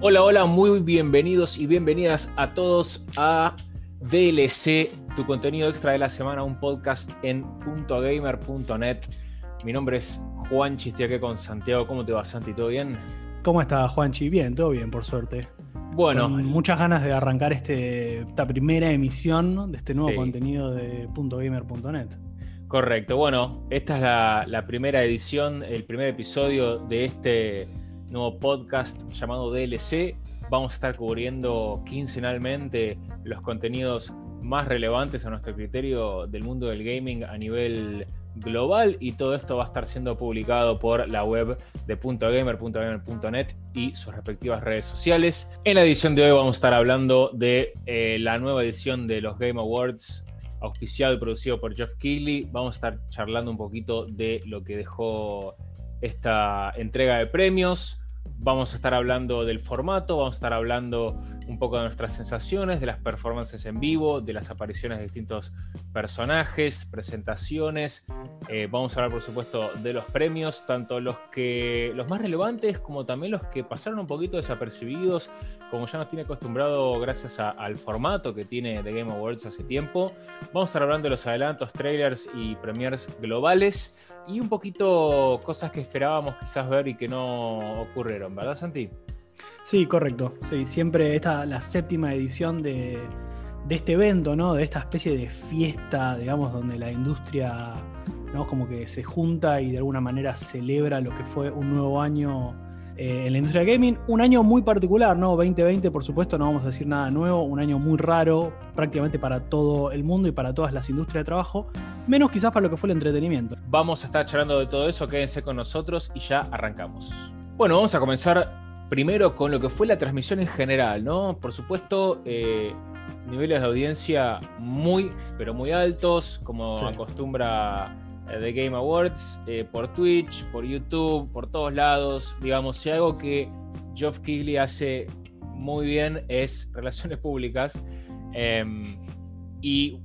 Hola, hola, muy bienvenidos y bienvenidas a todos a DLC, tu contenido extra de la semana, un podcast en .gamer.net. Mi nombre es Juanchi, estoy aquí con Santiago. ¿Cómo te va, Santi? ¿Todo bien? ¿Cómo estás, Juanchi? Bien, todo bien, por suerte. Bueno. Con muchas ganas de arrancar este, esta primera emisión de este nuevo contenido de .gamer.net. Correcto. Bueno, esta es la, la primera edición, el primer episodio de este nuevo podcast llamado DLC. Vamos a estar cubriendo quincenalmente los contenidos más relevantes a nuestro criterio del mundo del gaming a nivel global y todo esto va a estar siendo publicado por la web de .gamer.gamer.net y sus respectivas redes sociales. En la edición de hoy vamos a estar hablando de eh, la nueva edición de los Game Awards auspiciado y producido por Jeff Keighley. Vamos a estar charlando un poquito de lo que dejó esta entrega de premios. Vamos a estar hablando del formato, vamos a estar hablando un poco de nuestras sensaciones, de las performances en vivo, de las apariciones de distintos personajes, presentaciones. Eh, vamos a hablar, por supuesto, de los premios, tanto los que los más relevantes como también los que pasaron un poquito desapercibidos, como ya nos tiene acostumbrado gracias al formato que tiene The Game Awards hace tiempo. Vamos a estar hablando de los adelantos, trailers y premiers globales y un poquito cosas que esperábamos quizás ver y que no ocurrieron, ¿verdad, Santi? Sí, correcto. Sí, siempre esta la séptima edición de, este evento, ¿no? De esta especie de fiesta, digamos, donde la industria, ¿no? Como que se junta y de alguna manera celebra lo que fue un nuevo año eh, en la industria del gaming. Un año muy particular, ¿no? 2020, por supuesto, no vamos a decir nada nuevo. Un año muy raro, prácticamente para todo el mundo y para todas las industrias de trabajo. Menos quizás para lo que fue el entretenimiento. Vamos a estar charlando de todo eso, quédense con nosotros y ya arrancamos. Bueno, vamos a comenzar primero con lo que fue la transmisión en general, ¿no? Por supuesto, eh, niveles de audiencia muy, pero muy altos, como acostumbra eh, The Game Awards, eh, por Twitch, por YouTube, por todos lados. Digamos, si algo que Geoff Keighley hace muy bien es relaciones públicas. Em, y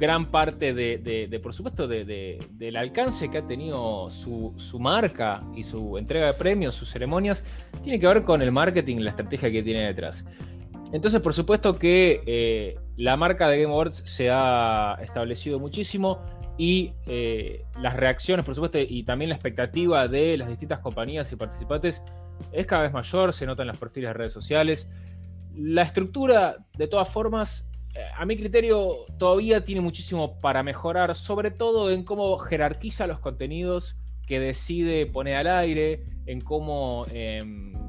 gran parte de, por supuesto, del alcance que ha tenido su, marca y su entrega de premios, sus ceremonias, tiene que ver con el marketing y la estrategia que tiene detrás. Entonces, por supuesto que eh, la marca de Game Awards se ha establecido muchísimo y eh, las reacciones, por supuesto, y también la expectativa de las distintas compañías y participantes es cada vez mayor, se nota en los perfiles de redes sociales. La estructura, de todas formas, a mi criterio, todavía tiene muchísimo para mejorar, sobre todo en cómo jerarquiza los contenidos que decide poner al aire, en cómo, eh,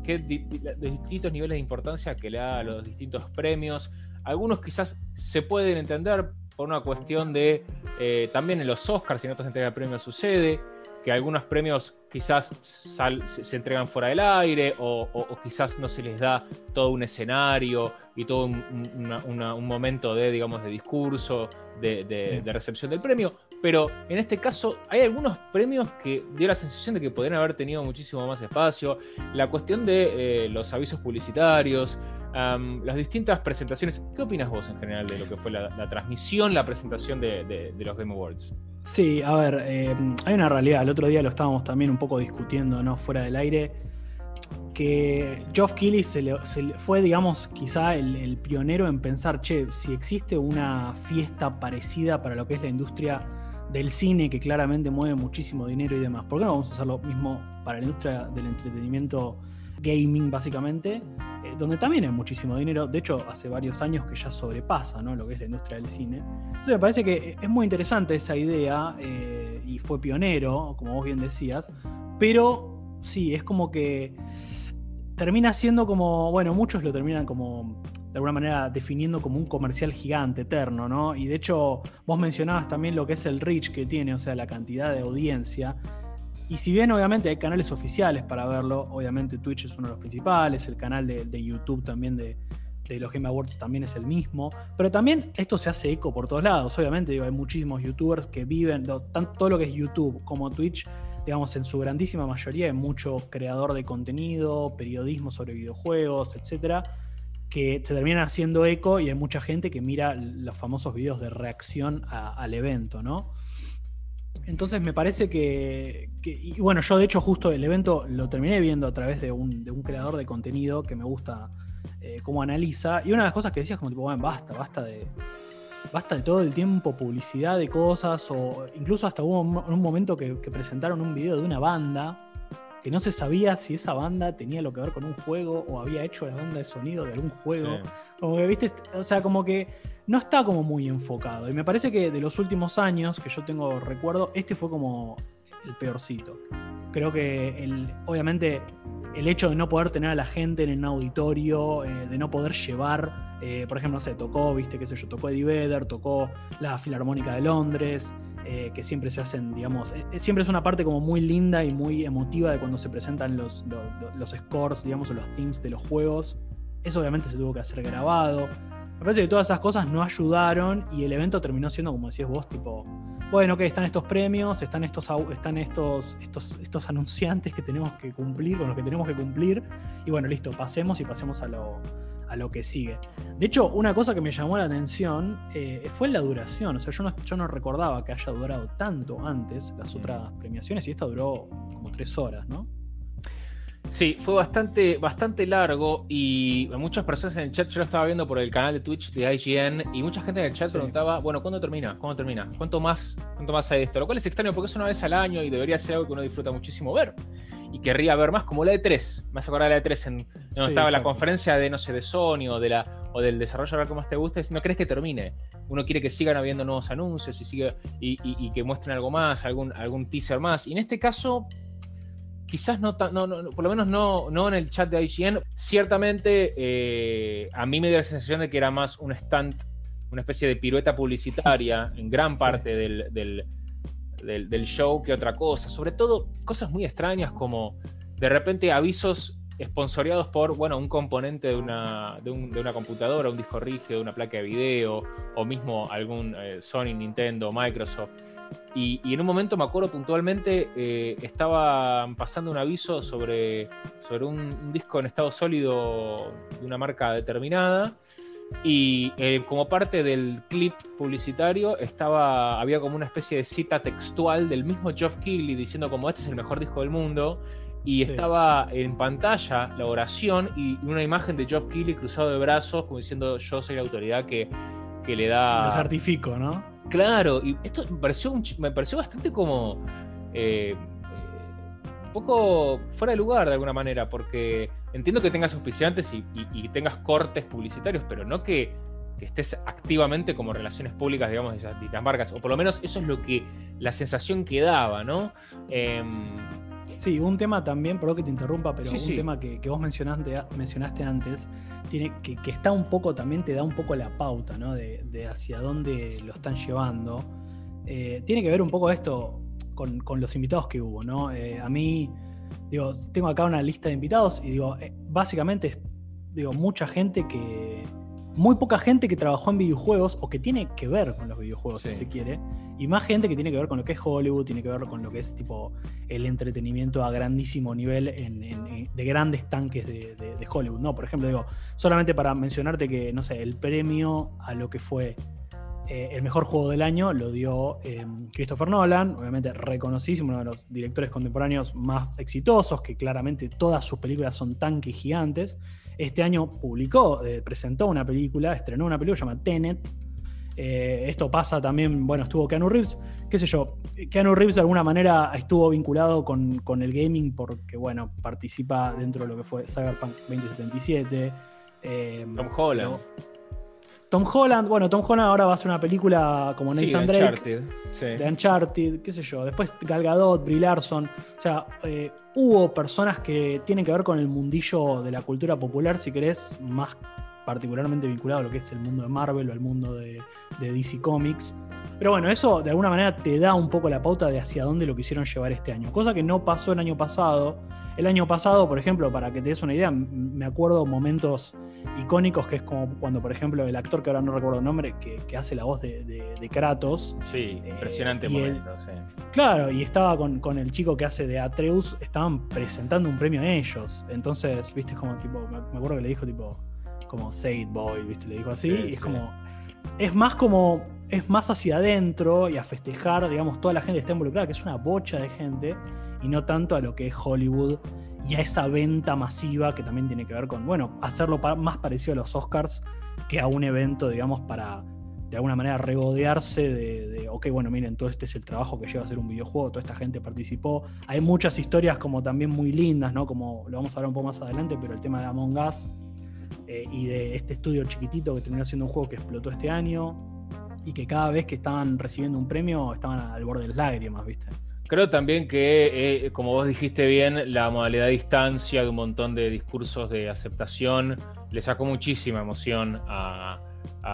qué distintos niveles de importancia que le da a los distintos premios. Algunos quizás se pueden entender por una cuestión de, eh, también en los Oscars y en otras entregas de premios sucede, que algunos premios quizás se, entregan fuera del aire o, quizás no se les da todo un escenario y todo un, momento de, digamos, de discurso, de, recepción del premio. Pero en este caso hay algunos premios que dio la sensación de que podrían haber tenido muchísimo más espacio. La cuestión de eh, los avisos publicitarios, las distintas presentaciones. ¿Qué opinas vos en general de lo que fue la, transmisión, la presentación de los Game Awards? Sí, a ver, eh, hay una realidad. El otro día lo estábamos también un poco discutiendo, ¿no? Fuera del aire. Que Geoff Keighley se, fue, digamos, quizá el, pionero en pensar, che, si existe una fiesta parecida para lo que es la industria del cine, que claramente mueve muchísimo dinero y demás, ¿por qué no vamos a hacer lo mismo para la industria del entretenimiento gaming, básicamente? Eh, donde también hay muchísimo dinero. De hecho, hace varios años que ya sobrepasa lo que es la industria del cine. Entonces me parece que es muy interesante esa idea eh, y fue pionero, como vos bien decías, pero sí, es como que termina siendo como, bueno, muchos lo terminan como de alguna manera definiendo como un comercial gigante, eterno, ¿no? Y de hecho, vos mencionabas también lo que es el reach que tiene, o sea, la cantidad de audiencia. Y si bien obviamente hay canales oficiales para verlo, obviamente Twitch es uno de los principales, el canal de, YouTube también de, los Game Awards también es el mismo, pero también esto se hace eco por todos lados, obviamente hay muchísimos youtubers que viven, tanto todo lo que es YouTube como Twitch, digamos en su grandísima mayoría hay mucho creador de contenido, periodismo sobre videojuegos, etcétera, que se terminan haciendo eco y hay mucha gente que mira los famosos videos de reacción al evento, ¿no? Entonces me parece que, y bueno, yo de hecho justo el evento lo terminé viendo a través de un, de un creador de contenido que me gusta eh, cómo analiza. Y una de las cosas que decías como tipo, bueno, basta, basta de. Basta de todo el tiempo publicidad de cosas. O incluso hasta hubo un, un momento que, presentaron un video de una banda que no se sabía si esa banda tenía lo que ver con un juego o había hecho la banda de sonido de algún juego. Como que, viste, o sea, como que no está como muy enfocado. Y me parece que de los últimos años que yo tengo recuerdo, este fue como el peorcito. Creo que el, obviamente el hecho de no poder tener a la gente en un auditorio, eh, de no poder llevar, eh, por ejemplo, no sé, tocó, viste, qué sé yo, tocó Eddie Vedder, tocó la Filarmónica de Londres, eh, que siempre se hacen, digamos, siempre es una parte como muy linda y muy emotiva de cuando se presentan los, los, los scores, digamos, o los themes de los juegos. Eso obviamente se tuvo que hacer grabado. Me parece que todas esas cosas no ayudaron y el evento terminó siendo, como decías vos, tipo, bueno, ok, están estos premios, están estos, están estos, estos, estos anunciantes que tenemos que cumplir, con los que tenemos que cumplir, y bueno, listo, pasemos y pasemos a lo, a lo que sigue. De hecho, una cosa que me llamó la atención eh, fue la duración. O sea, yo no, yo no recordaba que haya durado tanto antes las otras premiaciones y esta duró como tres horas, ¿no? Sí, fue bastante, bastante largo y muchas personas en el chat, yo lo estaba viendo por el canal de Twitch de IGN y mucha gente en el chat preguntaba, bueno, ¿cuándo termina? ¿Cuándo termina? ¿Cuánto más, ¿Cuánto más hay esto? Lo cual es extraño porque es una vez al año y debería ser algo que uno disfruta muchísimo ver. Y querría ver más como la de 3. Me vas a acordar de la de 3 en donde estaba la conferencia de, no sé, de Sony o, de la, o del desarrollador que más te gusta. no crees que termine. Uno quiere que sigan habiendo nuevos anuncios y, que muestren algo más, algún, algún teaser más. Y en este caso quizás no, no, no, por lo menos no, no en el chat de IGN. Ciertamente eh, a mí me dio la sensación de que era más un stunt, una especie de pirueta publicitaria en gran parte del, del, show que otra cosa. Sobre todo cosas muy extrañas como de repente avisos esponsoreados por bueno, un componente de una, de, una computadora, un disco rígido, una placa de video, o mismo algún eh, Sony, Nintendo, Microsoft. Y, en un momento me acuerdo puntualmente, eh, estaba pasando un aviso sobre, sobre un, disco en estado sólido de una marca determinada. Y eh, como parte del clip publicitario estaba, había como una especie de cita textual del mismo Geoff Keighley diciendo como este es el mejor disco del mundo. Y estaba en pantalla la oración y una imagen de Geoff Keighley cruzado de brazos como diciendo yo soy la autoridad que, que le da... Lo certifico, ¿no? Claro, y esto me pareció, me pareció bastante como eh, poco fuera de lugar de alguna manera, porque entiendo que tengas auspiciantes y, tengas cortes publicitarios, pero no que, estés activamente como relaciones públicas, digamos, de esas, marcas, o por lo menos eso es lo que la sensación que daba, ¿no? Em, sí, un tema también, perdón que te interrumpa, pero un tema que, vos mencionaste, mencionaste antes, tiene, que, está un poco, también te da un poco la pauta, ¿no? De, hacia dónde lo están llevando. Eh, tiene que ver un poco esto con, los invitados que hubo, ¿no? Eh, a mí, digo, tengo acá una lista de invitados y digo, eh, básicamente, digo, mucha gente que, muy poca gente que trabajó en videojuegos o que tiene que ver con los videojuegos, si se quiere, y más gente que tiene que ver con lo que es Hollywood, tiene que ver con lo que es tipo el entretenimiento a grandísimo nivel de grandes tanques de, Hollywood. No, por ejemplo, digo, solamente para mencionarte que, no sé, el premio a lo que fue eh, el mejor juego del año lo dio eh, Christopher Nolan, obviamente reconocidísimo, uno de los directores contemporáneos más exitosos, que claramente todas sus películas son tanques gigantes. Este año publicó, eh, presentó una película, estrenó una película llamada Tenet. Esto pasa también, bueno, estuvo Keanu Reeves, qué sé yo. Keanu Reeves de alguna manera estuvo vinculado con, el gaming porque, bueno, participa dentro de lo que fue Cyberpunk 2077. Eh, Tom Holland. Tom Holland, bueno, Tom Holland ahora va a hacer una película como Nathan Drake. Uncharted, sí. De Uncharted, qué sé yo. Después Gal Gadot, Brie Larson. O sea, eh, hubo personas que tienen que ver con el mundillo de la cultura popular, si querés, más particularmente vinculado a lo que es el mundo de Marvel o el mundo de, de DC Comics. Pero bueno, eso de alguna manera te da un poco la pauta de hacia dónde lo quisieron llevar este año. Cosa que no pasó el año pasado. El año pasado, por ejemplo, para que te des una idea, me acuerdo momentos icónicos que es como cuando, por ejemplo, el actor que ahora no recuerdo el nombre, que, hace la voz de, Kratos. Sí, impresionante momento, sí. Claro, y estaba con, el chico que hace de Atreus, estaban presentando un premio a ellos. Entonces, viste, como tipo, me acuerdo que le dijo tipo, como Say Boy, viste, le dijo así, y es como. Es más como. Es más hacia adentro y a festejar, digamos, toda la gente que está involucrada, que es una bocha de gente y no tanto a lo que es Hollywood y a esa venta masiva que también tiene que ver con, bueno, hacerlo más parecido a los Oscars que a un evento, digamos, para de alguna manera regodearse de, ok, bueno, miren, todo este es el trabajo que lleva a hacer un videojuego, toda esta gente participó. Hay muchas historias como también muy lindas, ¿no? Como lo vamos a hablar un poco más adelante, pero el tema de Among Us eh, y de este estudio chiquitito que terminó siendo un juego que explotó este año y que cada vez que estaban recibiendo un premio estaban al borde de las lágrimas, ¿viste? Creo también que, eh, como vos dijiste bien, la modalidad de distancia de un montón de discursos de aceptación le sacó muchísima emoción a,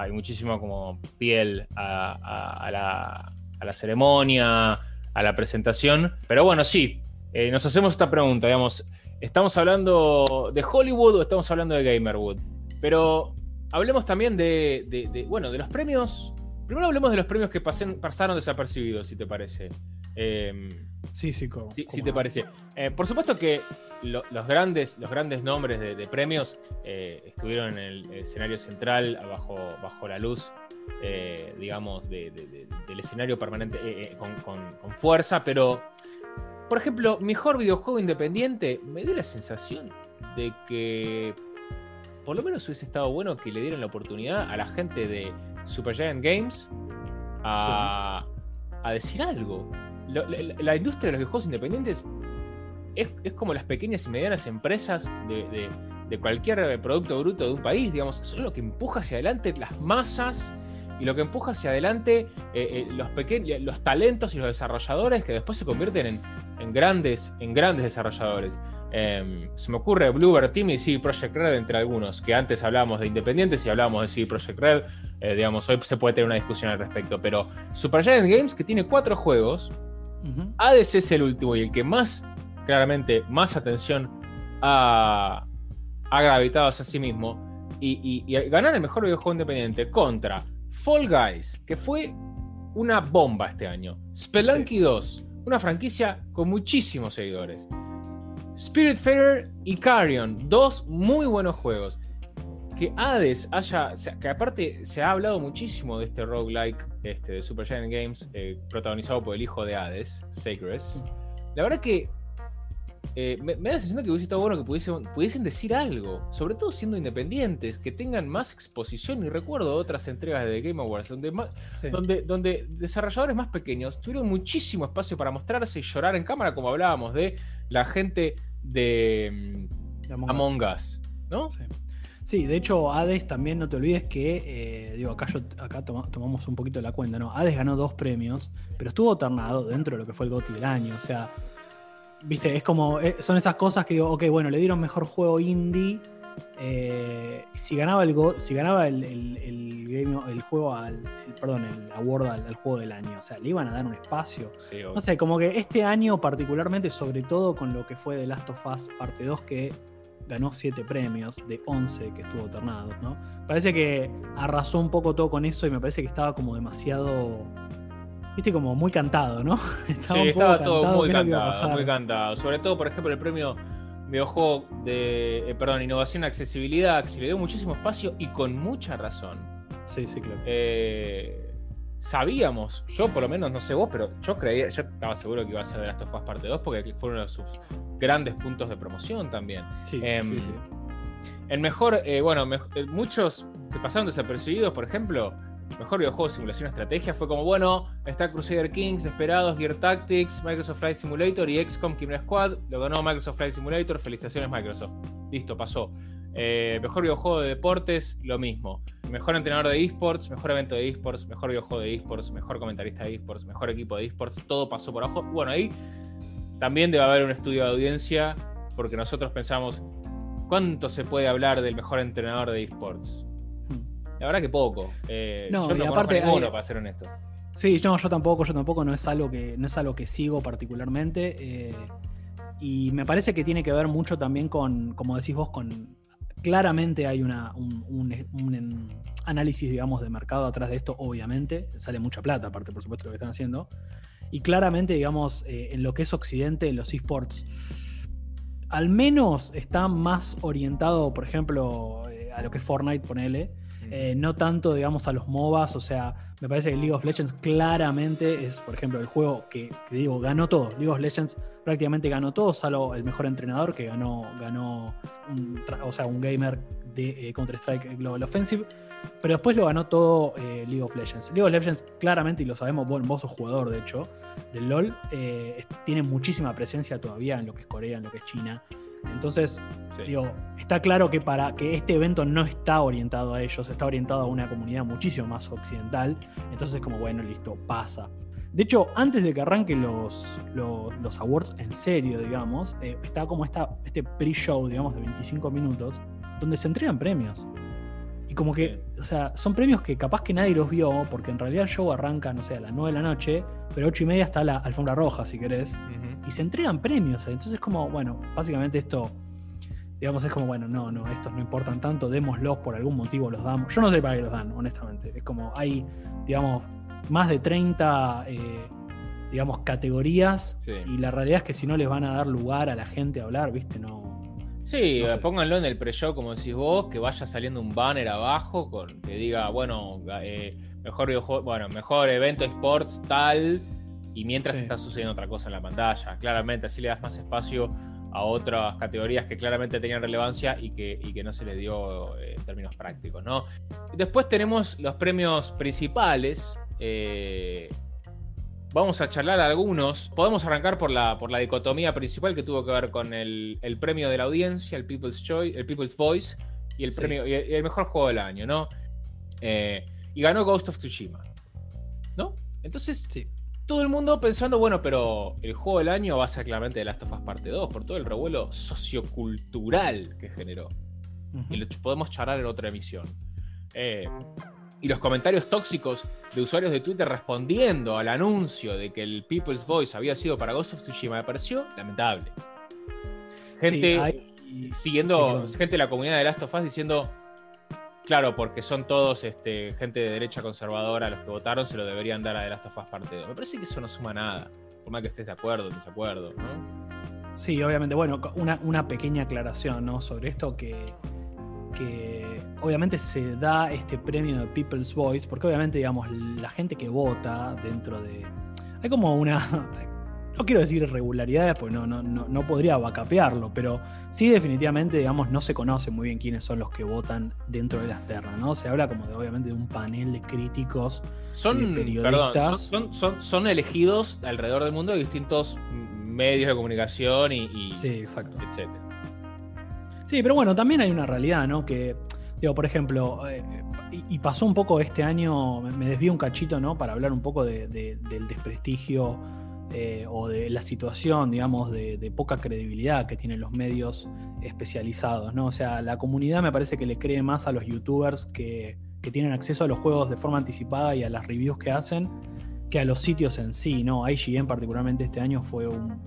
y muchísimo como piel a, la, ceremonia, a la presentación. Pero bueno, sí, eh, nos hacemos esta pregunta, digamos, ¿estamos hablando de Hollywood o estamos hablando de Gamerwood? Pero hablemos también de, bueno, de los premios. Primero hablemos de los premios que pasaron desapercibidos, si te parece. Em, sí, sí, si te parece. Eh, por supuesto que los, grandes, los grandes nombres de, premios eh, estuvieron en el escenario central, bajo, bajo la luz, eh, digamos, del escenario permanente con, fuerza, pero, por ejemplo, mejor videojuego independiente, me dio la sensación de que por lo menos hubiese estado bueno que le dieran la oportunidad a la gente de Supergiant Games a, a decir algo. La, industria de los videojuegos independientes es, como las pequeñas y medianas empresas de, cualquier producto bruto de un país, digamos, son lo que empuja hacia adelante las masas y lo que empuja hacia adelante eh, eh, los, pequeños, los talentos y los desarrolladores que después se convierten en, grandes, en grandes desarrolladores. Em, se me ocurre Bluebird Team y CD Project Red entre algunos, que antes hablábamos de independientes y hablábamos de CD Project Red, eh, digamos, hoy se puede tener una discusión al respecto, pero Supergiant Games, que tiene cuatro juegos, Hades es el último y el que más, claramente, más atención ha, gravitado hacia sí mismo. Y, ganar el mejor videojuego independiente contra Fall Guys, que fue una bomba este año. Spelunky 2, una franquicia con muchísimos seguidores. Spirit Spiritfarer y Carrion, dos muy buenos juegos que Hades haya, que aparte se ha hablado muchísimo de este roguelike este, de Supergiant Games, eh, protagonizado por el hijo de Hades, Sacres. La verdad que eh, me, da la sensación de que hubiese estado bueno que pudiesen, pudiesen, decir algo, sobre todo siendo independientes, que tengan más exposición. Y recuerdo otras entregas de The Game Awards, donde, donde, donde desarrolladores más pequeños tuvieron muchísimo espacio para mostrarse y llorar en cámara, como hablábamos de la gente de, mm, Among, Us, ¿no? Sí. Sí, de hecho, Hades también no te olvides que, eh, digo, acá, yo, acá tomamos un poquito la cuenta, ¿no? Hades ganó dos premios, pero estuvo alternado dentro de lo que fue el GOTY del año, o sea, viste, es como, eh, son esas cosas que digo, ok, bueno, le dieron mejor juego indie, eh, si ganaba el si ganaba el, el, juego al, perdón, el award al, juego del año, o sea, le iban a dar un espacio. no sé, como que este año particularmente, sobre todo con lo que fue The Last of Us parte 2, que ganó 7 premios de 11 que estuvo alternados, ¿no? Parece que arrasó un poco todo con eso y me parece que estaba como demasiado. Viste, como muy cantado, ¿no? Estaba sí, estaba todo muy cantado, muy cantado. Sobre todo, por ejemplo, el premio videojuego de, eh, perdón, innovación y accesibilidad, que se le dio muchísimo espacio y con mucha razón. Sí, sí, claro. Eh, sabíamos, yo por lo menos, no sé vos, pero yo creía, yo estaba seguro que iba a ser de Last of Us parte 2 porque fue uno de sus grandes puntos de promoción también. Sí, em, sí, El mejor, eh, bueno, eh, muchos que pasaron desapercibidos, por ejemplo, mejor videojuego de simulación estrategia fue como, bueno, está Crusader Kings, Esperados, Gear Tactics, Microsoft Flight Simulator y XCOM Chimera Squad. Lo ganó Microsoft Flight Simulator, felicitaciones Microsoft. Listo, pasó. Eh, mejor videojuego de deportes, lo mismo. Mejor entrenador de esports, mejor evento de esports, mejor videojuego de esports, mejor comentarista de esports, mejor equipo de esports, todo pasó por abajo. Bueno, ahí también debe haber un estudio de audiencia, porque nosotros pensamos, ¿cuánto se puede hablar del mejor entrenador de esports? La verdad que poco. Eh, no, yo no aparte, ninguno, para ser honesto. Sí, yo tampoco, yo tampoco, no es algo que, no es algo que sigo particularmente. Eh, y me parece que tiene que ver mucho también con, como decís vos, con Claramente hay una, un, análisis, digamos, de mercado atrás de esto, obviamente. Sale mucha plata, aparte, por supuesto, lo que están haciendo. Y claramente, digamos, eh, en lo que es Occidente, los esports, al menos está más orientado, por ejemplo, eh, a lo que es Fortnite, ponele. Eh, no tanto, digamos, a los MOBAs, o sea, Me parece que League of Legends claramente es, por ejemplo, el juego que, digo, ganó todo. League of Legends prácticamente ganó todo, salvo el mejor entrenador que ganó, ganó un, o sea, un gamer de eh, Counter-Strike Global Offensive. Pero después lo ganó todo eh, League of Legends. League of Legends, claramente, y lo sabemos, vos, vos sos jugador, de hecho, del LOL, tiene muchísima presencia todavía en lo que es Corea, en lo que es China. Entonces, digo, está claro que para que este evento no está orientado a ellos, está orientado a una comunidad muchísimo más occidental. Entonces es como, bueno, listo, pasa. De hecho, antes de que arranquen los, los, awards en serio, digamos, eh, está como esta, este pre-show, digamos, de 25 minutos, donde se entregan premios. Como que, o sea, son premios que capaz que nadie los vio, porque en realidad el show arranca, no sé, a las 9 de la noche, pero 8 y media está la alfombra roja, si querés y se entregan premios. Entonces, como, bueno, básicamente esto, digamos, es como, bueno, no, no, estos no importan tanto, démoslos por algún motivo, los damos. Yo no sé para qué los dan, honestamente. Es como, hay, digamos, más de 30, eh, digamos, categorías y la realidad es que si no les van a dar lugar a la gente a hablar, ¿viste? No. Sí, pónganlo en el pre-show, como decís vos, que vaya saliendo un banner abajo con que diga, bueno, eh, mejor videojuego, bueno, mejor evento sports tal y mientras está sucediendo otra cosa en la pantalla. Claramente, así le das más espacio a otras categorías que claramente tenían relevancia y que, que no se les dio eh, en términos prácticos. ¿no? Después tenemos los premios principales. Eh, vamos a charlar algunos. Podemos arrancar por la, por la dicotomía principal que tuvo que ver con el, premio de la audiencia, el People's Choice, el People's Voice y el premio y el, mejor juego del año, ¿no? Eh, y ganó Ghost of Tsushima. ¿No? Entonces, sí todo el mundo pensando, bueno, pero el juego del año va a ser claramente The Last of Us Parte 2, por todo el revuelo sociocultural que generó. Y lo podemos charlar en otra emisión. Eh, y los comentarios tóxicos de usuarios de Twitter respondiendo al anuncio de que el People's Voice había sido para Ghost of Tsushima me pareció lamentable. Gente siguiendo, gente de la comunidad de Last of Us diciendo, Claro, porque son todos este, gente de derecha conservadora los que votaron, se lo deberían dar a The Last of Us Parte 2. Me parece que eso no suma nada, por más que estés de acuerdo o desacuerdo, ¿no? Sí, obviamente. Bueno, una, pequeña aclaración ¿no? sobre esto que, que obviamente se da este premio de People's Voice, porque obviamente, digamos, la gente que vota dentro de... Hay como una no quiero decir irregularidades, porque no, no, no, podría vacapearlo, pero sí definitivamente, digamos, no se conoce muy bien quiénes son los que votan dentro de las terras, ¿no? Se habla como de, obviamente, de un panel de críticos, son, periodistas. son, son, elegidos alrededor del mundo de distintos medios de comunicación y, sí, exacto. etcétera. Sí, pero bueno, también hay una realidad, ¿no? Que, digo, por ejemplo, eh, y, pasó un poco este año, me desvío un cachito, ¿no? Para hablar un poco del desprestigio eh, o de la situación, digamos, de, poca credibilidad que tienen los medios especializados, ¿no? O sea, la comunidad me parece que le cree más a los youtubers que, tienen acceso a los juegos de forma anticipada y a las reviews que hacen que a los sitios en sí, ¿no? IGN particularmente este año fue un,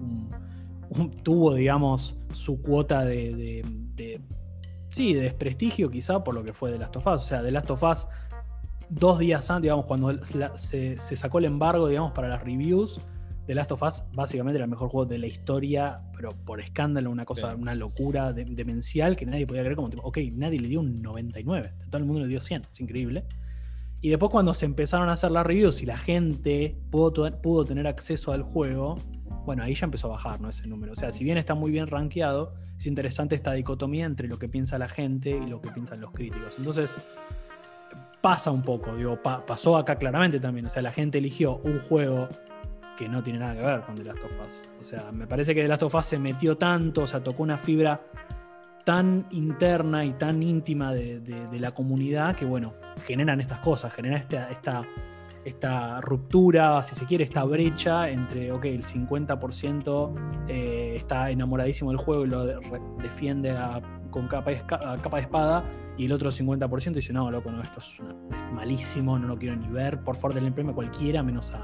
tuvo, digamos, su cuota de, sí, de desprestigio quizá por lo que fue de Last of Us. O sea, de Last of Us, dos días antes, digamos, cuando se, se, sacó el embargo, digamos, para las reviews, The Last of Us básicamente era el mejor juego de la historia, pero por escándalo, una cosa, una locura demencial que nadie podía creer como tipo, ok, nadie le dio un 99, todo el mundo le dio 100, es increíble. Y después cuando se empezaron a hacer las reviews y la gente pudo, pudo tener acceso al juego, bueno, ahí ya empezó a bajar ¿no? ese número. O sea, si bien está muy bien rankeado, es interesante esta dicotomía entre lo que piensa la gente y lo que piensan los críticos. Entonces, pasa un poco, digo, pasó acá claramente también. O sea, la gente eligió un juego que no tiene nada que ver con The Last of Us. O sea, me parece que The Last of Us se metió tanto, o sea, tocó una fibra tan interna y tan íntima de, la comunidad que, bueno, generan estas cosas, generan esta, esta, esta, ruptura, si se quiere, esta brecha entre, ok, el 50% eh, está enamoradísimo del juego y lo defiende con capa, de espada y el otro 50% dice, no, loco, no, esto es, malísimo, no lo quiero ni ver, por favor, denle premio a cualquiera menos a,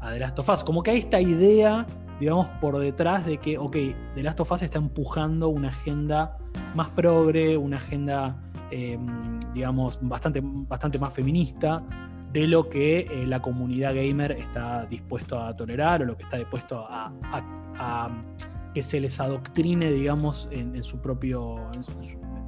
a The Last of Us. Como que hay esta idea, digamos, por detrás de que, ok, The Last of Us está empujando una agenda más progre, una agenda, em, digamos, bastante, bastante más feminista de lo que eh, la comunidad gamer está dispuesto a tolerar o lo que está dispuesto a, que se les adoctrine, digamos, en, su propio,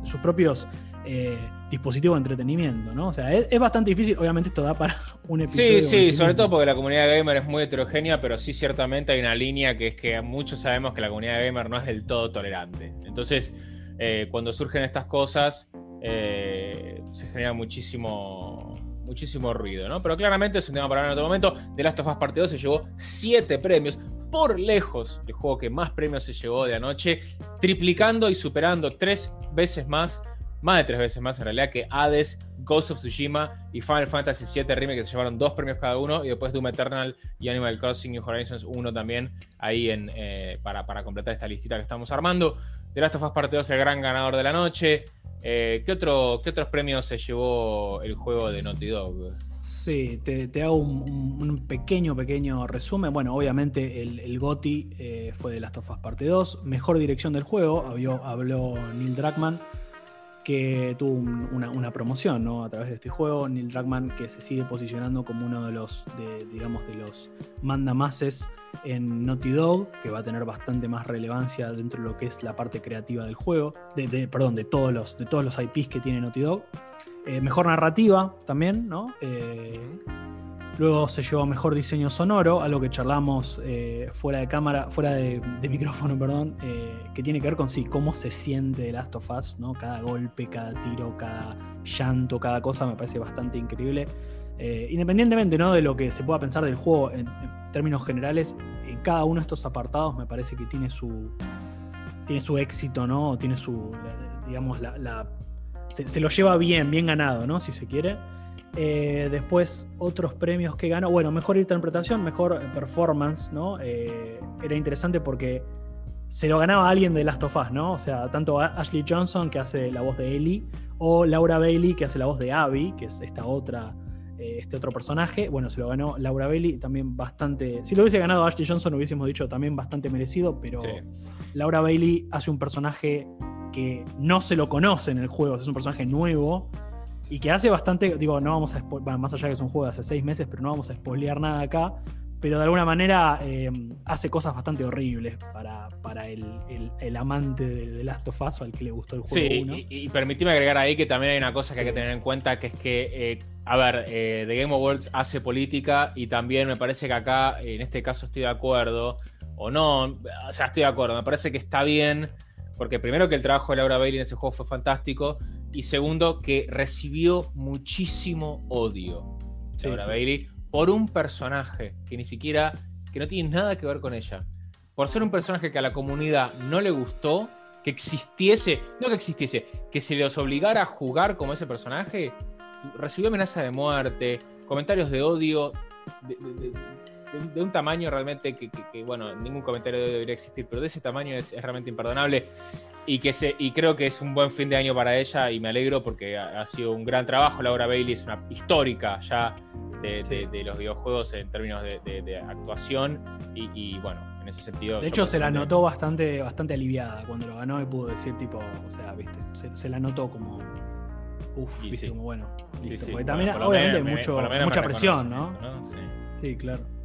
sus propios eh, dispositivo de entretenimiento, ¿no? O sea, es, bastante difícil, obviamente esto da para un episodio. Sí, sí, sobre todo porque la comunidad gamer es muy heterogénea, pero sí ciertamente hay una línea que es que muchos sabemos que la comunidad gamer no es del todo tolerante. Entonces, eh, cuando surgen estas cosas, se genera muchísimo, muchísimo ruido, ¿no? Pero claramente es un tema para hablar en otro momento. The Last of Us Part 2 se llevó 7 premios, por lejos el juego que más premios se llevó de anoche, triplicando y superando tres veces más más de tres veces más en realidad que Hades, Ghost of Tsushima y Final Fantasy VII Remake que se llevaron dos premios cada uno y después Doom Eternal y Animal Crossing New Horizons 1 también ahí en, eh, para, completar esta listita que estamos armando. The Last of Us Part 2 el gran ganador de la noche. Eh, ¿qué, otro, ¿Qué otros premios se llevó el juego de Naughty Dog? Sí, te, hago un, pequeño, pequeño resumen. Bueno, obviamente el, el GOTI eh, fue de Last of Us Parte 2. Mejor dirección del juego, habló Neil Druckmann que tuvo una, promoción ¿no? a través de este juego. Neil Druckmann que se sigue posicionando como uno de los, digamos, de los mandamases en Naughty Dog, que va a tener bastante más relevancia dentro de lo que es la parte creativa del juego, de, perdón, de todos, los, de todos los IPs que tiene Naughty Dog. Eh, mejor narrativa también, ¿no? Eh, Luego se llevó mejor diseño sonoro, algo que charlamos eh, fuera de cámara, fuera de, micrófono, perdón, eh, que tiene que ver con sí, cómo se siente The Last of Us, ¿no? Cada golpe, cada tiro, cada llanto, cada cosa me parece bastante increíble. Eh, independientemente ¿no? de lo que se pueda pensar del juego en, términos generales, en cada uno de estos apartados me parece que tiene su, tiene su éxito, ¿no? Tiene su, digamos, la, se, se, lo lleva bien, bien ganado, ¿no? Si se quiere. Eh, después, otros premios que ganó. Bueno, mejor interpretación, mejor performance, ¿no? Eh, era interesante porque se lo ganaba alguien de Last of Us, ¿no? O sea, tanto Ashley Johnson, que hace la voz de Ellie, o Laura Bailey, que hace la voz de Abby, que es esta otra, eh, este otro personaje. Bueno, se lo ganó Laura Bailey, también bastante. Si lo hubiese ganado Ashley Johnson, hubiésemos dicho también bastante merecido, pero Laura Bailey hace un personaje que no se lo conoce en el juego, es un personaje nuevo y que hace bastante, digo, no vamos a, bueno, más allá que es un juego de hace seis meses, pero no vamos a spoilear nada acá, pero de alguna manera eh, hace cosas bastante horribles para, para el, amante de, Last of Us o al que le gustó el juego. Sí, y, y agregar ahí que también hay una cosa que hay que tener en cuenta, que es que, eh, a ver, eh, The Game Awards hace política y también me parece que acá, en este caso estoy de acuerdo, o no, o sea, estoy de acuerdo, me parece que está bien, porque primero que el trabajo de Laura Bailey en ese juego fue fantástico, y segundo, que recibió muchísimo odio. Laura Bailey por un personaje que ni siquiera, que no tiene nada que ver con ella. Por ser un personaje que a la comunidad no le gustó, que existiese, no que existiese, que se les obligara a jugar como ese personaje, recibió amenaza de muerte, comentarios de odio, de, un tamaño realmente que, bueno, ningún comentario debería existir, pero de ese tamaño es, realmente imperdonable. Y, que se, y creo que es un buen fin de año para ella y me alegro porque ha, sido un gran trabajo. Laura Bailey es una histórica ya de, los videojuegos en términos de, actuación y, bueno, en ese sentido. De hecho, se la notó bastante, bastante aliviada cuando lo ganó y pudo decir, tipo, o sea, viste, se, la notó como. Uf, viste, como bueno. Porque también, obviamente, mucho, mucha presión, ¿no? sí, claro.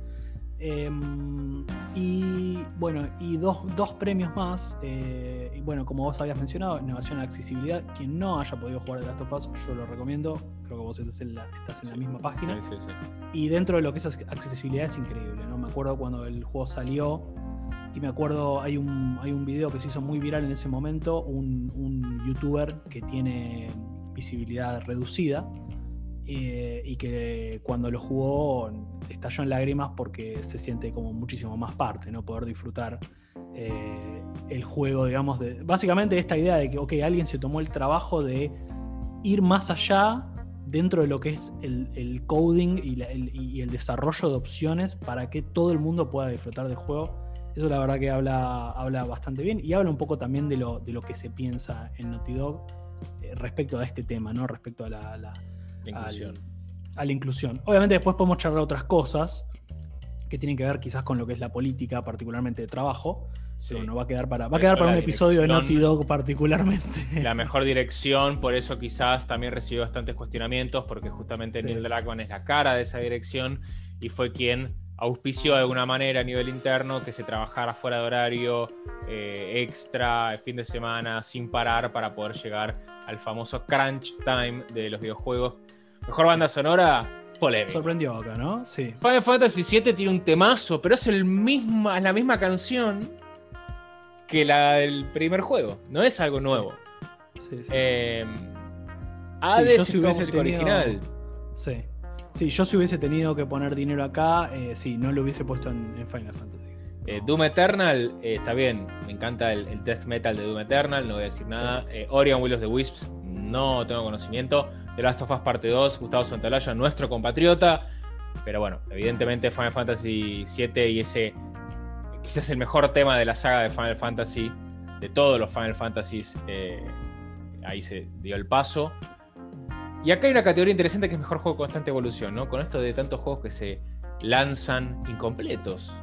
Em, y bueno, y dos, premios más. Eh, y bueno, como vos habías mencionado, innovación y accesibilidad. Quien no haya podido jugar The Last of Us, yo lo recomiendo. Creo que vos estás en la, misma página. y dentro de lo que es accesibilidad es increíble, ¿no? Me acuerdo cuando el juego salió. Y me acuerdo, hay un, hay un video que se hizo muy viral en ese momento, un, un youtuber que tiene visibilidad reducida, eh, y que cuando lo jugó estalló en lágrimas porque se siente como muchísimo más parte, ¿no? Poder disfrutar eh, el juego, digamos, de, básicamente esta idea de que, ok, alguien se tomó el trabajo de ir más allá dentro de lo que es el, coding y, el, desarrollo de opciones para que todo el mundo pueda disfrutar del juego. Eso la verdad que habla, habla bastante bien y habla un poco también de lo, de lo que se piensa en Naughty Dog eh, respecto a este tema, ¿no? Respecto a la inclusión. a la inclusión. Obviamente después podemos charlar otras cosas que tienen que ver quizás con lo que es la política, particularmente de trabajo. Pero va a quedar para, va a quedar para un episodio de Naughty Dog particularmente. La mejor dirección, por eso quizás también recibió bastantes cuestionamientos, porque justamente Neil Druckmann es la cara de esa dirección y fue quien auspició de alguna manera a nivel interno que se trabajara fuera de horario, eh, extra, fin de semana, sin parar para poder llegar al famoso crunch time de los videojuegos. Mejor banda sonora, polémica. Sorprendió acá, ¿no? Sí. Final Fantasy VII tiene un temazo, pero es, el mismo, es la misma canción que la del primer juego. No es algo nuevo. Sí, sí, eh, Hades si hubiese tenido... original. Sí. Sí, yo si hubiese tenido que poner dinero acá, eh, sí, no lo hubiese puesto en, Final Fantasy. Eh, Doom Eternal, eh, está bien, me encanta el, death metal de Doom Eternal, no voy a decir nada. Orion Will of the Wisps, no tengo conocimiento. The Last of Us Parte 2, Gustavo Santalaya, nuestro compatriota. Pero bueno, evidentemente Final Fantasy VII y ese quizás el mejor tema de la saga de Final Fantasy, de todos los Final Fantasies, ahí se dio el paso. Y acá hay una categoría interesante que es mejor juego constante evolución, ¿no? Con esto de tantos juegos que se lanzan incompletos.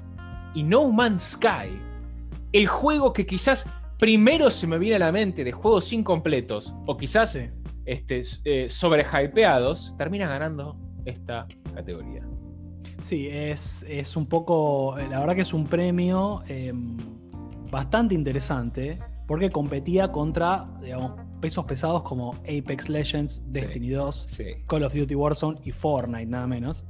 Y No Man's Sky, el juego que quizás primero se me viene a la mente de juegos incompletos, o quizás este, eh, sobrehypeados, termina ganando esta categoría. Sí, es, es, un poco. La verdad que es un premio em, bastante interesante porque competía contra, digamos, pesos pesados como Apex Legends, Destiny 2, Call of Duty Warzone y Fortnite, nada menos.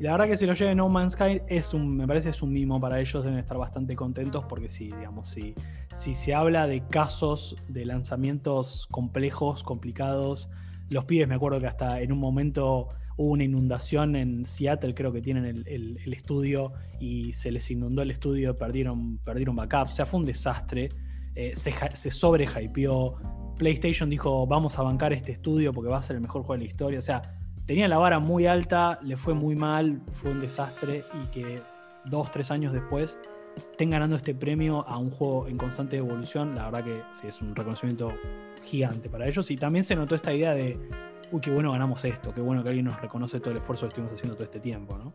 Y la verdad que si lo lleve No Man's Sky es me parece es un mimo para ellos, deben estar bastante contentos porque si, digamos, si, si se habla de casos de lanzamientos complejos, complicados, los pibes me acuerdo que hasta en un momento hubo una inundación en Seattle, creo que tienen el, estudio y se les inundó el estudio, perdieron, perdieron backup, o sea, fue un desastre. Eh, se, se sobre PlayStation dijo, vamos a bancar este estudio porque va a ser el mejor juego de la historia. O sea, tenía la vara muy alta, le fue muy mal, fue un desastre y que dos, tres años después estén ganando este premio a un juego en constante evolución, la verdad que sí es un reconocimiento gigante para ellos. Y también se notó esta idea de, uy, qué bueno ganamos esto, qué bueno que alguien nos reconoce todo el esfuerzo que estuvimos haciendo todo este tiempo, ¿no?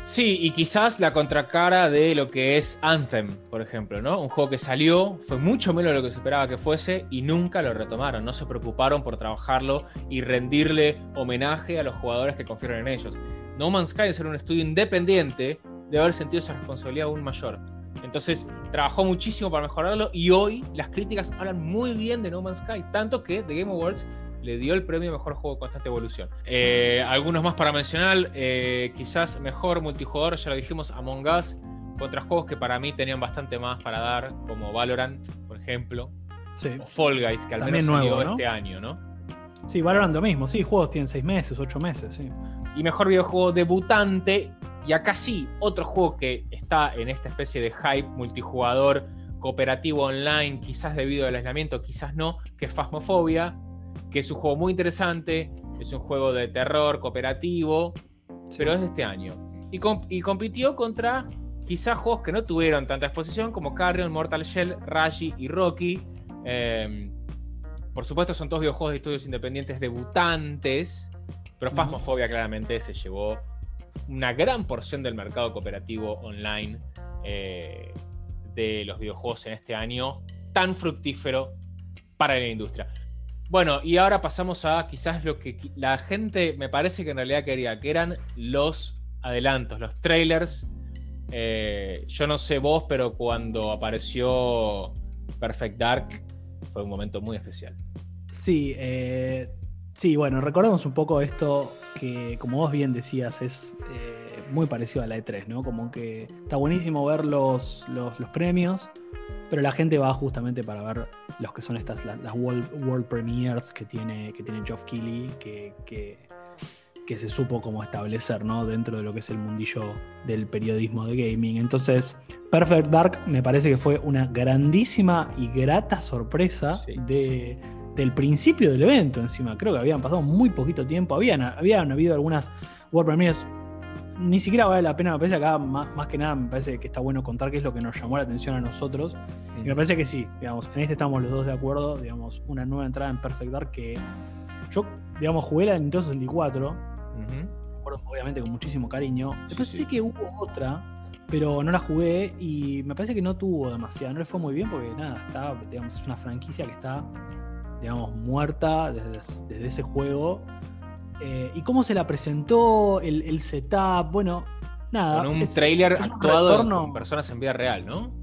Sí, y quizás la contracara de lo que es Anthem, por ejemplo, ¿no? Un juego que salió, fue mucho menos de lo que se esperaba que fuese y nunca lo retomaron, no se preocuparon por trabajarlo y rendirle homenaje a los jugadores que confiaron en ellos. No Man's Sky es un estudio independiente de haber sentido esa responsabilidad aún mayor. Entonces, trabajó muchísimo para mejorarlo y hoy las críticas hablan muy bien de No Man's Sky, tanto que The Game Awards le dio el premio Mejor Juego de Constante Evolución. Eh, algunos más para mencionar, eh, quizás mejor multijugador, ya lo dijimos, Among Us, contra juegos que para mí tenían bastante más para dar, como Valorant, por ejemplo, o Fall Guys, que al menos salió este año, ¿no? Sí, Valorant lo mismo, sí, juegos tienen seis meses, ocho meses, sí. Y mejor videojuego debutante, y acá sí, otro juego que está en esta especie de hype multijugador cooperativo online, quizás debido al aislamiento, quizás no, que es Phasmophobia, que es un juego muy interesante, es un juego de terror cooperativo, pero es de este año. Y, compitió contra quizás juegos que no tuvieron tanta exposición como Carrion, Mortal Shell, Raji y Rocky. Em, por supuesto son todos videojuegos de estudios independientes debutantes, pero Phasmophobia claramente se llevó una gran porción del mercado cooperativo online eh, de los videojuegos en este año tan fructífero para la industria. Bueno, y ahora pasamos a quizás lo que la gente me parece que en realidad quería, que eran los adelantos, los trailers. Eh, yo no sé vos, pero cuando apareció Perfect Dark fue un momento muy especial. Sí, eh, sí, bueno, recordemos un poco esto que, como vos bien decías, es eh, muy parecido a la E3, ¿no? Como que está buenísimo ver los, los, los premios pero la gente va justamente para ver los que son estas, las, world, Premiers que tiene, que tiene Geoff Keighley, que, que, se supo cómo establecer ¿no? dentro de lo que es el mundillo del periodismo de gaming. Entonces, Perfect Dark me parece que fue una grandísima y grata sorpresa de, del principio del evento encima. Creo que habían pasado muy poquito tiempo, habían, habían habido algunas World Premiers ni siquiera vale la pena, me parece acá más, que nada me parece que está bueno contar qué es lo que nos llamó la atención a nosotros. Y me parece que sí, digamos, en este estamos los dos de acuerdo, digamos, una nueva entrada en Perfect Dark que yo, digamos, jugué la Nintendo 64, obviamente con muchísimo cariño. Después sé que hubo otra, pero no la jugué y me parece que no tuvo demasiado, no le fue muy bien porque nada, está, digamos, es una franquicia que está, digamos, muerta desde, desde ese juego eh, y cómo se la presentó, el, setup, bueno, nada. Con un trailer actuado con personas en vida real, ¿no?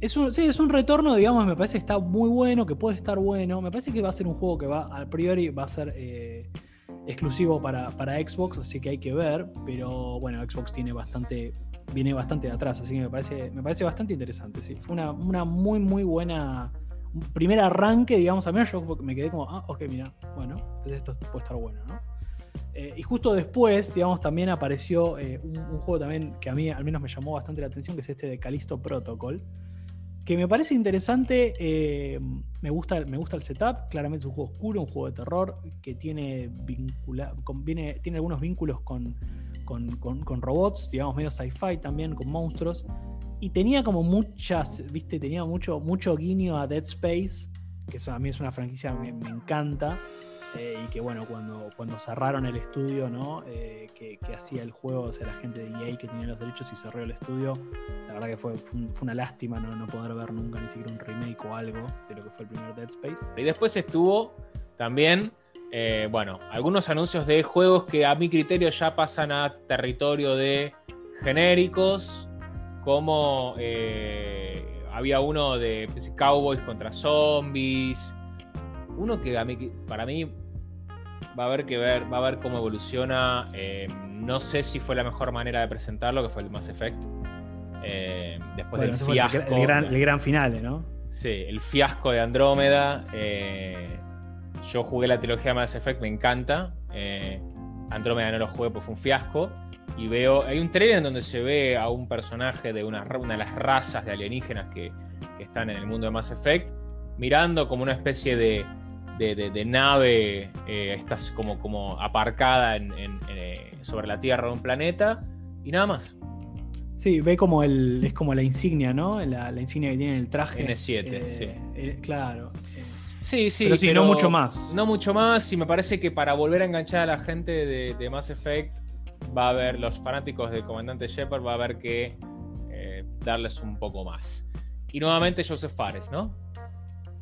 Es un, sí, es un retorno, digamos, me parece que está muy bueno, que puede estar bueno. Me parece que va a ser un juego que va, al priori, va a ser eh, exclusivo para, para, Xbox, así que hay que ver. Pero bueno, Xbox tiene bastante. Viene bastante de atrás, así que me parece, me parece bastante interesante. Sí. Fue una, una muy, muy buena. primer arranque, digamos, a mí yo me quedé como, ah, ok, mira, bueno, entonces esto puede estar bueno, ¿no? Eh, y justo después, digamos, también apareció eh, un, un, juego también que a mí al menos me llamó bastante la atención, que es este de Callisto Protocol que me parece interesante. Eh, me, gusta, me gusta el setup. Claramente es un juego oscuro, un juego de terror que tiene, vincula, tiene algunos vínculos con, con, robots, digamos, medio sci-fi también, con monstruos. Y tenía como muchas, viste, tenía mucho, mucho guiño a Dead Space, que eso a mí es una franquicia que me encanta. Eh, y que bueno, cuando, cuando cerraron el estudio, ¿no? Eh, que, hacía el juego, o sea, la gente de EA que tenía los derechos y cerró el estudio, la verdad que fue, fue, una lástima no, no, poder ver nunca ni siquiera un remake o algo de lo que fue el primer Dead Space. Y después estuvo también, eh, bueno, algunos anuncios de juegos que a mi criterio ya pasan a territorio de genéricos, como había uno de Cowboys contra Zombies uno que a mí, para mí va a haber que ver, va a ver cómo evoluciona. Eh, no sé si fue la mejor manera de presentarlo, que fue el Mass Effect. Eh, después del fiasco. El, gran, final, ¿no? Sí, el fiasco de Andrómeda. Eh, yo jugué la trilogía Mass Effect, me encanta. Andrómeda no lo jugué porque fue un fiasco. Y veo, hay un trailer en donde se ve a un personaje de una, una de las razas de alienígenas que, que están en el mundo de Mass Effect, mirando como una especie de, de, nave, eh, estás como, como aparcada eh, sobre la Tierra de un planeta y nada más. Sí, ve como el. es como la insignia, ¿no? La, insignia que tiene el traje. N7, eh, sí. claro. Sí, sí, pero sí, no mucho más. No mucho más, y me parece que para volver a enganchar a la gente de, de Mass Effect, va a haber, los fanáticos del Comandante Shepard, va a haber que darles un poco más. Y nuevamente Joseph Fares, ¿no?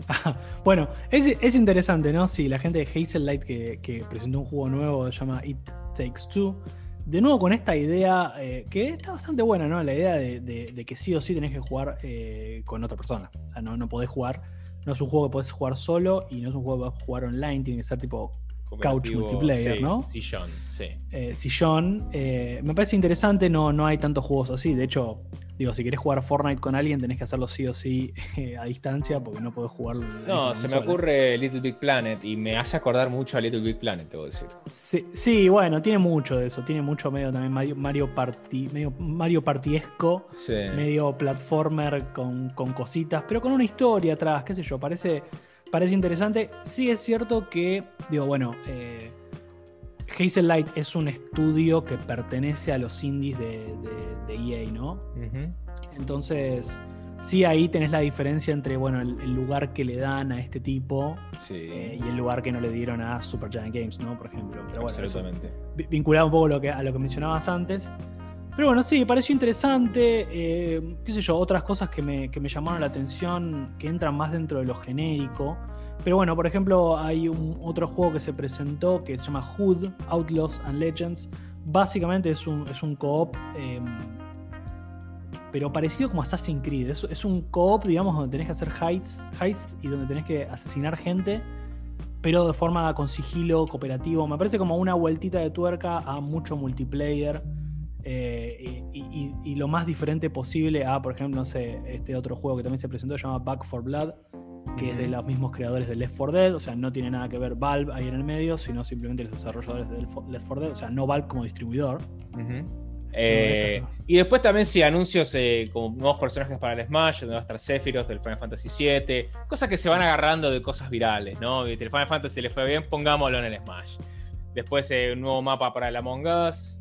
bueno, es, interesante, ¿no? Si la gente de Hazel Light que, presentó un juego nuevo se llama It Takes Two. De nuevo con esta idea eh, que está bastante buena, ¿no? La idea de, que sí o sí tenés que jugar eh, con otra persona. O sea, no, no podés jugar. No es un juego que podés jugar solo y no es un juego que podés jugar online. Tiene que ser tipo couch multiplayer, ¿no? Sillón, sí. Eh, sillón. me parece interesante, no, no hay tantos juegos así. De hecho, Digo, si querés jugar Fortnite con alguien, tenés que hacerlo sí o sí eh, a distancia porque no podés jugar. No, se me ocurre Little Big Planet y me hace acordar mucho a Little Big Planet, te voy a decir. Sí, bueno, tiene mucho de eso. Tiene mucho medio también Mario, Mario Party, medio Mario Partiesco, medio platformer con, cositas, pero con una historia atrás, qué sé yo, parece, parece interesante. Sí es cierto que, digo, bueno, eh, Hazel Light es un estudio que pertenece a los indies de, EA, e ¿no? Entonces, sí, ahí tenés la diferencia entre, bueno, el, lugar que le dan a este tipo eh, y el lugar que no le dieron a Supergiant Games, ¿no? Por ejemplo. Pero bueno, Absolutamente. vinculado un poco lo que, a lo que mencionabas antes. Pero bueno, sí, pareció interesante. Eh, qué sé yo, otras cosas que me, que me llamaron la atención, que entran más dentro de lo genérico. Pero bueno, por ejemplo, hay un otro juego que se presentó que se llama Hood, Outlaws and Legends. Básicamente es un, es un co-op, em, pero parecido como Assassin's Creed. Es, es un co-op, digamos, donde tenés que hacer heists, y donde tenés que asesinar gente, pero de forma con sigilo cooperativo. Me parece como una vueltita de tuerca a mucho multiplayer. Eh, y, y, lo más diferente posible a, por ejemplo, no sé, este otro juego que también se presentó, se llama Back for Blood, que es de los mismos creadores de Left 4 Dead, o sea, no tiene nada que ver Valve ahí en el medio, sino simplemente los desarrolladores de Left 4 Dead, o sea, no Valve como distribuidor. Eh, y después también sí, anuncios eh, como nuevos personajes para el Smash, donde va a estar Sephiroth del Final Fantasy VII, cosas que se van agarrando de cosas virales, ¿no? El Final Fantasy le fue bien, pongámoslo en el Smash. Después eh, un nuevo mapa para el Among Us.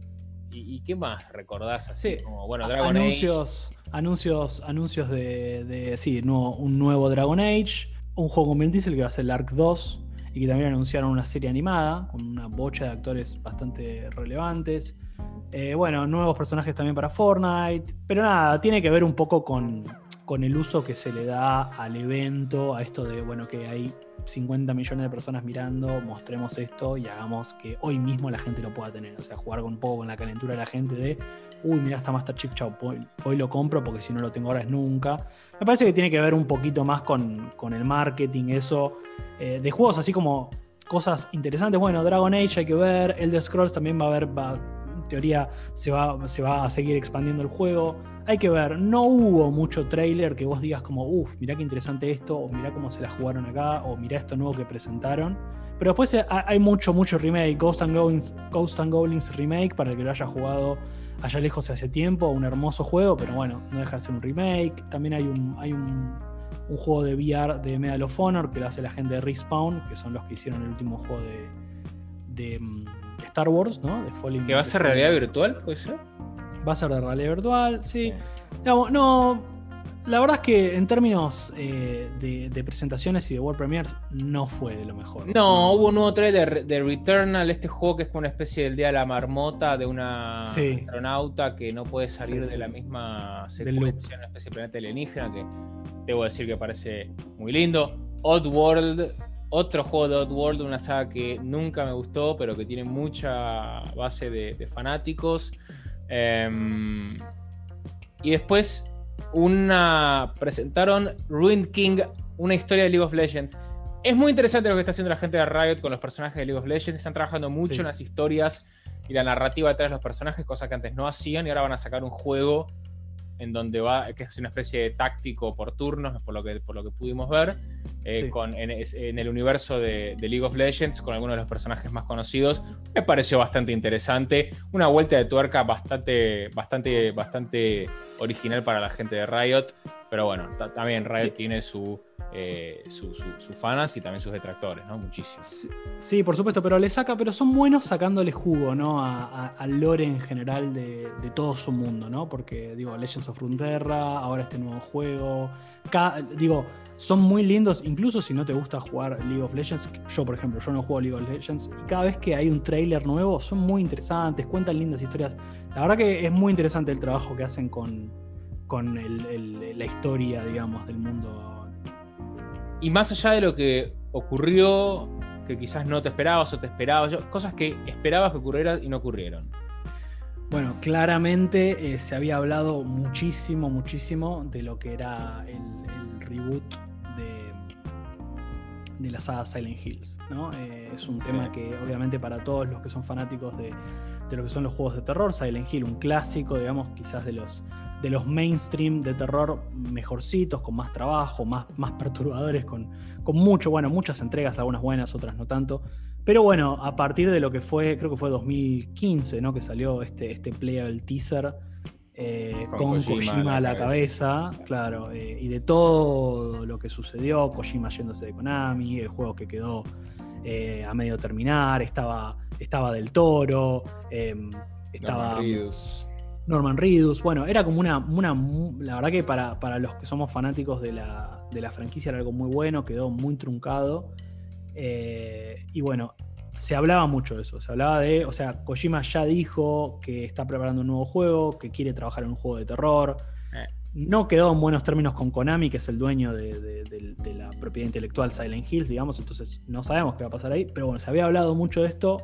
¿Y, qué más recordás así? Como, bueno, Dragon anuncios, Anuncios, anuncios de, sí, un nuevo Dragon Age, un juego con Vin Diesel que va a ser el Ark 2 y que también anunciaron una serie animada con una bocha de actores bastante relevantes. Eh, bueno, nuevos personajes también para Fortnite, pero nada, tiene que ver un poco con, con el uso que se le da al evento, a esto de, bueno, que hay 50 millones de personas mirando, mostremos esto y hagamos que hoy mismo la gente lo pueda tener. O sea, jugar un poco con la calentura de la gente de, uy, mira, está Master Chief, chao, hoy, lo compro porque si no lo tengo ahora es nunca. Me parece que tiene que ver un poquito más con, el marketing, eso, eh, de juegos así como cosas interesantes. Bueno, Dragon Age hay que ver, Elder Scrolls también va a haber, va, teoría se va, se va a seguir expandiendo el juego. Hay que ver, no hubo mucho trailer que vos digas como, uff, mirá qué interesante esto, o mirá cómo se la jugaron acá, o mirá esto nuevo que presentaron. Pero después eh, hay mucho, mucho remake. Ghost and, Goblins, Ghost and Remake, para el que lo haya jugado allá lejos hace tiempo, un hermoso juego, pero bueno, no deja de ser un remake. También hay un, hay un, juego de VR de Medal of Honor que lo hace la gente de Respawn, que son los que hicieron el último juego de, de, mm, Star Wars, ¿no? De Falling, ¿Que va a ser realidad virtual, puede ser? Va a ser de realidad virtual, sí. no, la verdad es que en términos eh, de, presentaciones y de World Premiers no fue de lo mejor. No, hubo un nuevo trailer de Returnal, este juego que es como una especie del día de la marmota de una astronauta que no puede salir de la misma secuencia, una especie de planeta alienígena que debo decir que parece muy lindo. Oddworld, otro juego de Oddworld, una saga que nunca me gustó, pero que tiene mucha base de, fanáticos. Em, y después una presentaron Ruined King, una historia de League of Legends. Es muy interesante lo que está haciendo la gente de Riot con los personajes de League of Legends. Están trabajando mucho en las historias y la narrativa detrás de los personajes, cosa que antes no hacían y ahora van a sacar un juego en donde va, que es una especie de táctico por turnos, por lo que, por lo que pudimos ver, eh, con, en, el universo de, League of Legends, con algunos de los personajes más conocidos. Me pareció bastante interesante. Una vuelta de tuerca bastante, bastante, bastante original para la gente de Riot. Pero bueno, también Riot tiene su, eh, sus fanas y también sus detractores, ¿no? Muchísimos. Sí, por supuesto, pero le saca, pero son buenos sacándole jugo, ¿no? Al lore en general de, todo su mundo, ¿no? Porque, digo, Legends of Runeterra, ahora este nuevo juego. digo, son muy lindos, incluso si no te gusta jugar League of Legends. Yo, por ejemplo, yo no juego League of Legends. Y cada vez que hay un trailer nuevo, son muy interesantes, cuentan lindas historias. La verdad que es muy interesante el trabajo que hacen con, con la historia, digamos, del mundo y más allá de lo que ocurrió, que quizás no te esperabas o te esperabas, cosas que esperabas que ocurrieran y no ocurrieron. Bueno, claramente eh, se había hablado muchísimo, muchísimo de lo que era el, reboot de, de, la saga Silent Hills. ¿no? Eh, es un tema que obviamente para todos los que son fanáticos de, de, lo que son los juegos de terror, Silent Hill, un clásico, digamos, quizás de los de los mainstream de terror mejorcitos, con más trabajo, más, más perturbadores, con, con mucho, bueno, muchas entregas, algunas buenas, otras no tanto. Pero bueno, a partir de lo que fue, creo que fue 2015, ¿no? Que salió este, este playable teaser eh, con, Kojima, a la cabeza, claro, eh, y de todo lo que sucedió, Kojima yéndose de Konami, el juego que quedó eh, a medio terminar, estaba, estaba del toro, estaba... Norman Reedus. Bueno, era como una, una la verdad que para, para, los que somos fanáticos de la, de la, franquicia era algo muy bueno, quedó muy truncado. Eh, y bueno, se hablaba mucho de eso, se hablaba de, o sea, Kojima ya dijo que está preparando un nuevo juego, que quiere trabajar en un juego de terror. Eh. No quedó en buenos términos con Konami, que es el dueño de, la propiedad intelectual Silent Hills, digamos, entonces no sabemos qué va a pasar ahí, pero bueno, se había hablado mucho de esto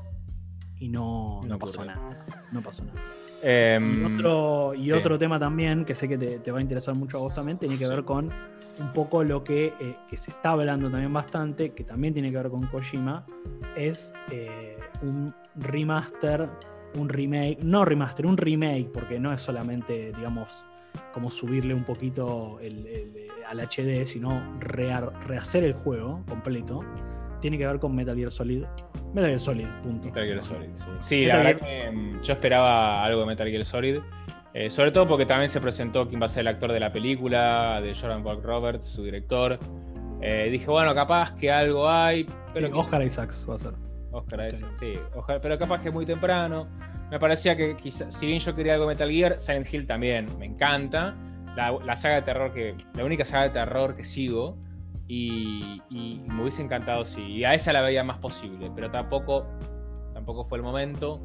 y no, no pasó nada. No pasó nada. Em, y otro, y otro tema también, que sé que te, va a interesar mucho a vos también, tiene que ver con un poco lo que, eh, que, se está hablando también bastante, que también tiene que ver con Kojima, es eh, un remaster, un remake, no remaster, un remake, porque no es solamente, digamos, como subirle un poquito al HD, sino rehacer el juego completo tiene que ver con Metal Gear Solid. Metal Gear Solid, punto. Metal Gear Solid, sí. Sí, la verdad que mm, yo esperaba algo de Metal Gear Solid. Eh, sobre todo porque también se presentó quién va a ser el actor de la película, de Jordan Buck Roberts, su director. Eh, dije, bueno, capaz que algo hay. Pero Oscar Isaacs va a ser. Oscar Isaacs, sí. pero capaz que es muy temprano. Me parecía que quizá, si bien yo quería algo de Metal Gear, Silent Hill también me encanta. La, la, saga de terror que. La única saga de terror que sigo. Y, me hubiese encantado si y a esa la veía más posible, pero tampoco, tampoco fue el momento.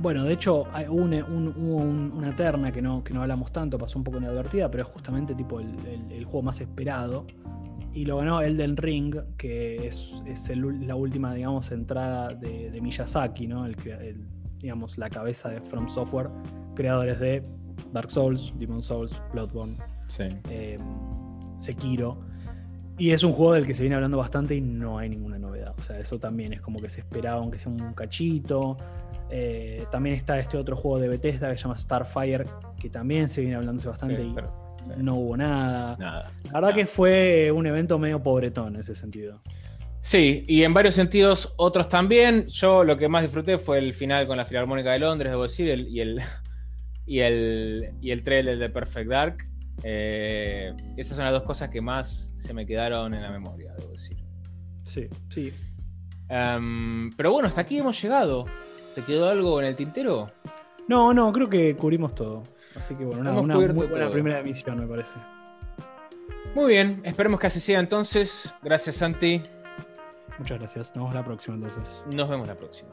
Bueno, de hecho, hubo una, terna que no, que no hablamos tanto, pasó un poco inadvertida, pero es justamente tipo el, juego más esperado y lo ganó Elden Ring, que es, es el- la última, digamos, entrada de, de Miyazaki, ¿no? El, digamos, la cabeza de From Software, creadores de Dark Souls, Demon Souls, Bloodborne, Sí. eh, Sekiro. Y es un juego del que se viene hablando bastante y no hay ninguna novedad. O sea, eso también es como que se esperaba, aunque sea un cachito. Eh, también está este otro juego de Bethesda que se llama Starfire, que también se viene hablándose bastante Sí, y pero- sí. no hubo nada. Nada. La verdad que fue un evento medio pobretón en ese sentido. Sí, y en varios sentidos, otros también. Yo lo que más disfruté fue el final con la Filarmónica de Londres, debo decir, el- y, el, y, el, y el trailer de Perfect Dark. Eh, esas son las dos cosas que más se me quedaron en la memoria, debo decir. Sí, sí. Em, pero bueno, hasta aquí hemos llegado. ¿Te quedó algo en el tintero? No, no, creo que cubrimos todo. Así que bueno, una cubierto muy buena todo. primera emisión, me parece. Muy bien, esperemos que así sea entonces. Gracias, Santi. Muchas gracias. Nos vemos la próxima entonces. Nos vemos la próxima.